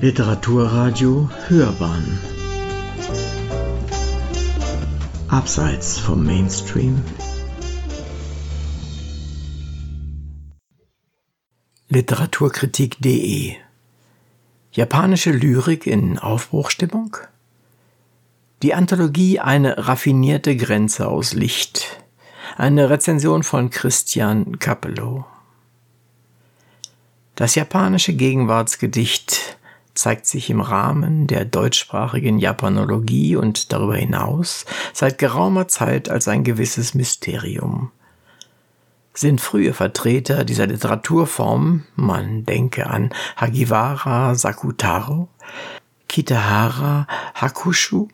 Literaturradio Hörbahn Abseits vom Mainstream Literaturkritik.de Japanische Lyrik in Aufbruchstimmung? Die Anthologie Eine raffinierte Grenze aus Licht. Eine Rezension von Christian Capello. Das japanische Gegenwartsgedicht zeigt sich im Rahmen der deutschsprachigen Japanologie und darüber hinaus seit geraumer Zeit als ein gewisses Mysterium. Sind frühe Vertreter dieser Literaturform, man denke an Hagiwara Sakutaro, Kitahara Hakushu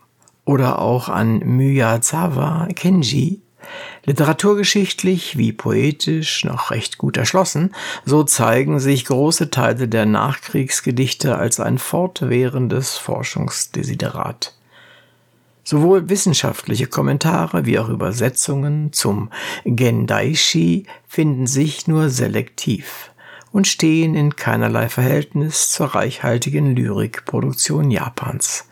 oder auch an Miyazawa Kenji, Literaturgeschichtlich wie poetisch noch recht gut erschlossen, so zeigen sich große Teile der Nachkriegsgedichte als ein fortwährendes Forschungsdesiderat. Sowohl wissenschaftliche Kommentare wie auch Übersetzungen zum Gendaishi finden sich nur selektiv und stehen in keinerlei Verhältnis zur reichhaltigen Lyrikproduktion Japans.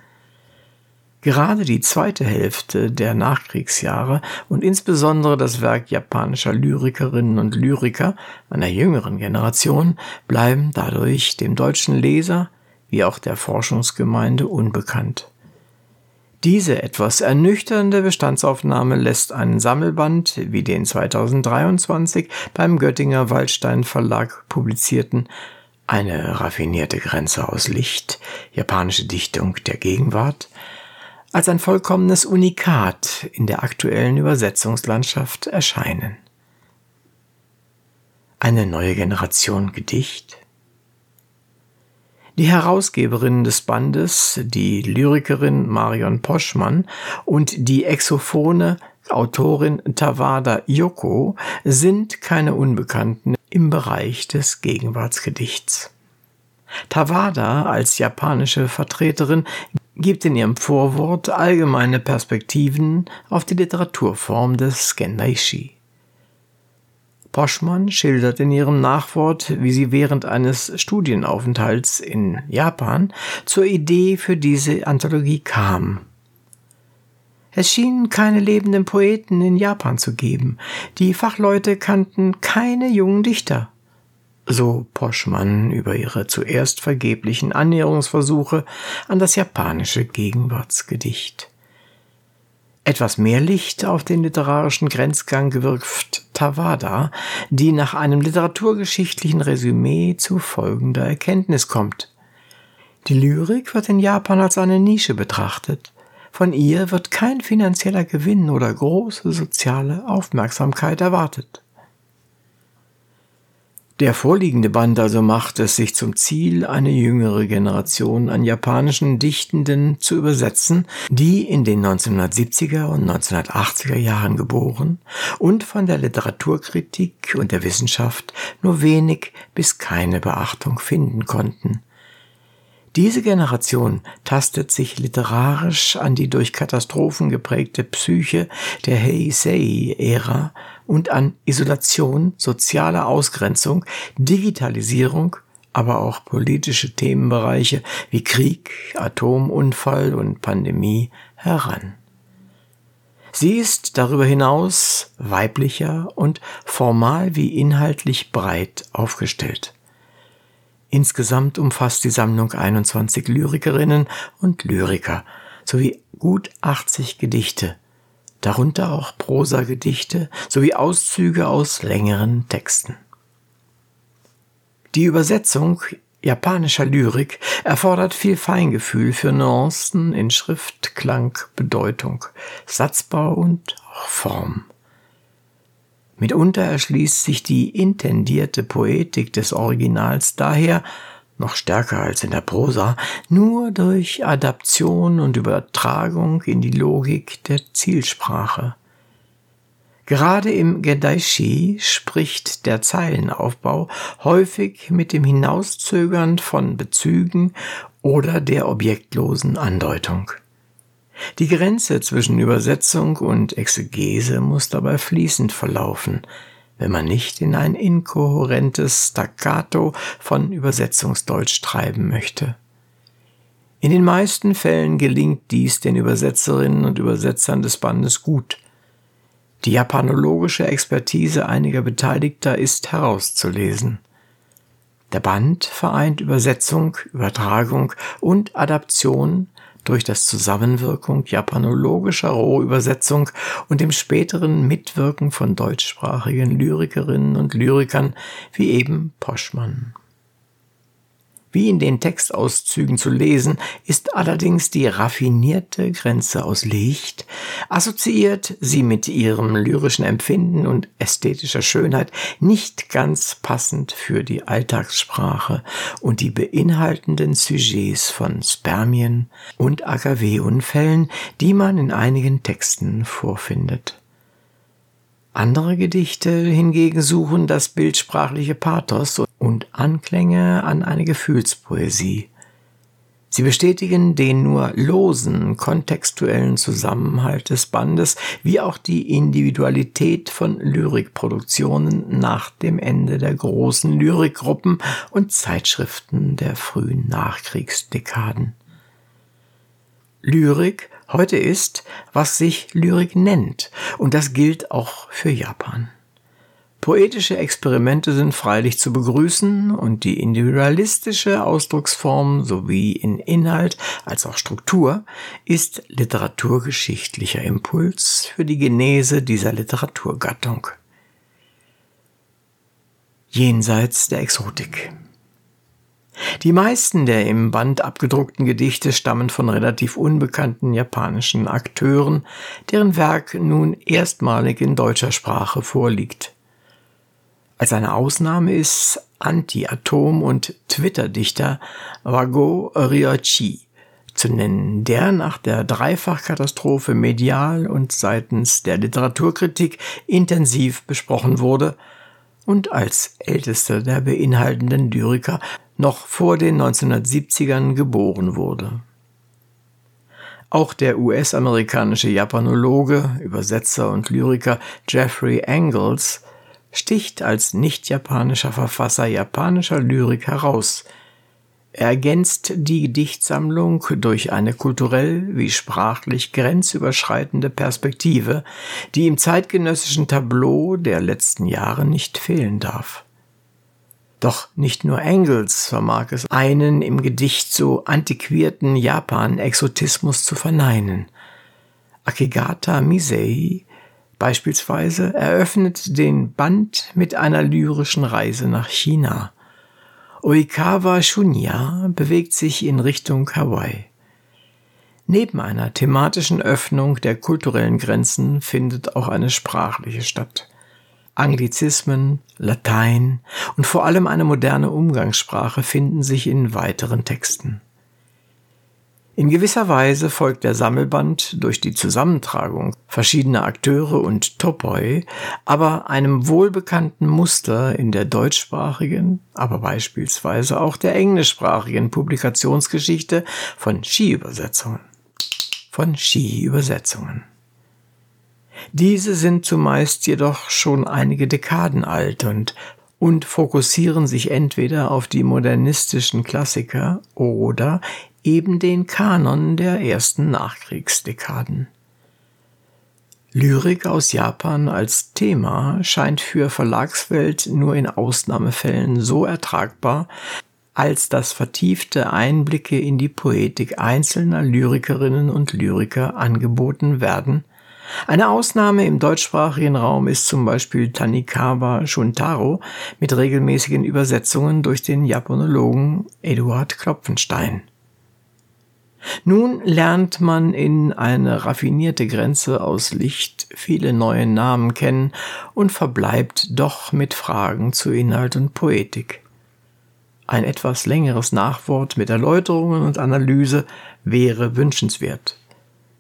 Gerade die zweite Hälfte der Nachkriegsjahre und insbesondere das Werk japanischer Lyrikerinnen und Lyriker einer jüngeren Generation bleiben dadurch dem deutschen Leser wie auch der Forschungsgemeinde unbekannt. Diese etwas ernüchternde Bestandsaufnahme lässt einen Sammelband wie den 2023 beim Göttinger Waldstein Verlag publizierten Eine raffinierte Grenze aus Licht, japanische Dichtung der Gegenwart, als ein vollkommenes Unikat in der aktuellen Übersetzungslandschaft erscheinen. Eine neue Generation Gedicht? Die Herausgeberin des Bandes, die Lyrikerin Marion Poschmann und die Exophone Autorin Tawada Yoko sind keine Unbekannten im Bereich des Gegenwartsgedichts. Tawada als japanische Vertreterin gibt in ihrem Vorwort allgemeine Perspektiven auf die Literaturform des Gendaishi. Poschmann schildert in ihrem Nachwort, wie sie während eines Studienaufenthalts in Japan zur Idee für diese Anthologie kam. Es schien keine lebenden Poeten in Japan zu geben. Die Fachleute kannten keine jungen Dichter so Poschmann über ihre zuerst vergeblichen Annäherungsversuche an das japanische Gegenwartsgedicht. Etwas mehr Licht auf den literarischen Grenzgang wirft Tawada, die nach einem literaturgeschichtlichen Resümee zu folgender Erkenntnis kommt. Die Lyrik wird in Japan als eine Nische betrachtet. Von ihr wird kein finanzieller Gewinn oder große soziale Aufmerksamkeit erwartet. Der vorliegende Band also macht es sich zum Ziel, eine jüngere Generation an japanischen Dichtenden zu übersetzen, die in den 1970er und 1980er Jahren geboren und von der Literaturkritik und der Wissenschaft nur wenig bis keine Beachtung finden konnten. Diese Generation tastet sich literarisch an die durch Katastrophen geprägte Psyche der Heisei-Ära und an Isolation, soziale Ausgrenzung, Digitalisierung, aber auch politische Themenbereiche wie Krieg, Atomunfall und Pandemie heran. Sie ist darüber hinaus weiblicher und formal wie inhaltlich breit aufgestellt. Insgesamt umfasst die Sammlung 21 Lyrikerinnen und Lyriker sowie gut 80 Gedichte, darunter auch Prosagedichte sowie Auszüge aus längeren Texten. Die Übersetzung japanischer Lyrik erfordert viel Feingefühl für Nuancen in Schrift, Klang, Bedeutung, Satzbau und auch Form. Mitunter erschließt sich die intendierte Poetik des Originals daher noch stärker als in der Prosa, nur durch Adaption und Übertragung in die Logik der Zielsprache. Gerade im Gedaishi spricht der Zeilenaufbau häufig mit dem Hinauszögern von Bezügen oder der objektlosen Andeutung. Die Grenze zwischen Übersetzung und Exegese muss dabei fließend verlaufen, wenn man nicht in ein inkohärentes Staccato von Übersetzungsdeutsch treiben möchte. In den meisten Fällen gelingt dies den Übersetzerinnen und Übersetzern des Bandes gut. Die japanologische Expertise einiger Beteiligter ist herauszulesen. Der Band vereint Übersetzung, Übertragung und Adaption durch das Zusammenwirkung japanologischer Rohübersetzung und dem späteren Mitwirken von deutschsprachigen Lyrikerinnen und Lyrikern wie eben Poschmann. Wie in den Textauszügen zu lesen, ist allerdings die raffinierte Grenze aus Licht, assoziiert sie mit ihrem lyrischen Empfinden und ästhetischer Schönheit nicht ganz passend für die Alltagssprache und die beinhaltenden Sujets von Spermien und AKW-Unfällen, die man in einigen Texten vorfindet. Andere Gedichte hingegen suchen das bildsprachliche Pathos und Anklänge an eine Gefühlspoesie. Sie bestätigen den nur losen kontextuellen Zusammenhalt des Bandes wie auch die Individualität von Lyrikproduktionen nach dem Ende der großen Lyrikgruppen und Zeitschriften der frühen Nachkriegsdekaden. Lyrik heute ist, was sich Lyrik nennt, und das gilt auch für Japan. Poetische Experimente sind freilich zu begrüßen und die individualistische Ausdrucksform sowie in Inhalt als auch Struktur ist literaturgeschichtlicher Impuls für die Genese dieser Literaturgattung. Jenseits der Exotik. Die meisten der im Band abgedruckten Gedichte stammen von relativ unbekannten japanischen Akteuren, deren Werk nun erstmalig in deutscher Sprache vorliegt. Als eine Ausnahme ist Anti-Atom- und Twitter-Dichter Wago Ryochi zu nennen, der nach der Dreifachkatastrophe medial und seitens der Literaturkritik intensiv besprochen wurde und als ältester der beinhaltenden Lyriker noch vor den 1970ern geboren wurde. Auch der US-amerikanische Japanologe, Übersetzer und Lyriker Jeffrey Engels sticht als nicht-japanischer Verfasser japanischer Lyrik heraus – er ergänzt die Gedichtsammlung durch eine kulturell wie sprachlich grenzüberschreitende Perspektive, die im zeitgenössischen Tableau der letzten Jahre nicht fehlen darf. Doch nicht nur Engels vermag es, einen im Gedicht so antiquierten Japan-Exotismus zu verneinen. Akigata Misei beispielsweise eröffnet den Band mit einer lyrischen Reise nach China – Oikawa Shunya bewegt sich in Richtung Hawaii. Neben einer thematischen Öffnung der kulturellen Grenzen findet auch eine sprachliche statt. Anglizismen, Latein und vor allem eine moderne Umgangssprache finden sich in weiteren Texten. In gewisser Weise folgt der Sammelband durch die Zusammentragung verschiedener Akteure und Topoi aber einem wohlbekannten Muster in der deutschsprachigen, aber beispielsweise auch der englischsprachigen Publikationsgeschichte von Skiübersetzungen. Von Skiübersetzungen. Diese sind zumeist jedoch schon einige Dekaden alt und und fokussieren sich entweder auf die modernistischen Klassiker oder eben den Kanon der ersten Nachkriegsdekaden. Lyrik aus Japan als Thema scheint für Verlagswelt nur in Ausnahmefällen so ertragbar, als dass vertiefte Einblicke in die Poetik einzelner Lyrikerinnen und Lyriker angeboten werden. Eine Ausnahme im deutschsprachigen Raum ist zum Beispiel Tanikawa Shuntaro mit regelmäßigen Übersetzungen durch den Japanologen Eduard Klopfenstein. Nun lernt man in eine raffinierte Grenze aus Licht viele neue Namen kennen und verbleibt doch mit Fragen zu Inhalt und Poetik. Ein etwas längeres Nachwort mit Erläuterungen und Analyse wäre wünschenswert.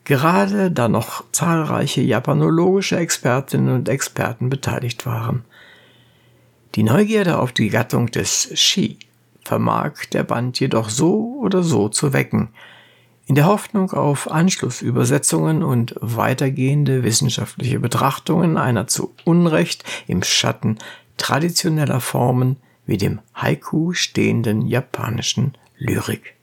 Gerade da noch zahlreiche japanologische Expertinnen und Experten beteiligt waren. Die Neugierde auf die Gattung des Shi vermag der Band jedoch so oder so zu wecken – in der Hoffnung auf Anschlussübersetzungen und weitergehende wissenschaftliche Betrachtungen einer zu Unrecht im Schatten traditioneller Formen wie dem Haiku stehenden japanischen Lyrik.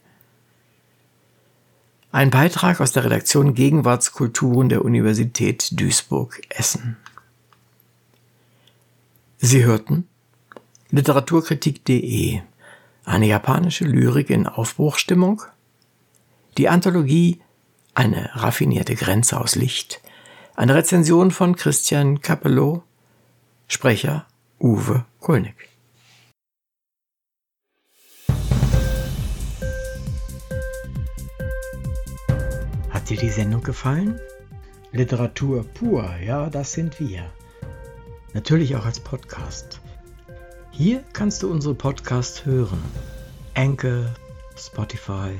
Ein Beitrag aus der Redaktion Gegenwartskulturen der Universität Duisburg-Essen. Sie hörten Literaturkritik.de, eine japanische Lyrik in Aufbruchstimmung, die Anthologie Eine raffinierte Grenze aus Licht, eine Rezension von Christian Capello, Sprecher Uwe Kulnig. Hat dir die Sendung gefallen? Literatur pur, ja, das sind wir. Natürlich auch als Podcast. Hier kannst du unsere Podcasts hören. Anchor, Spotify,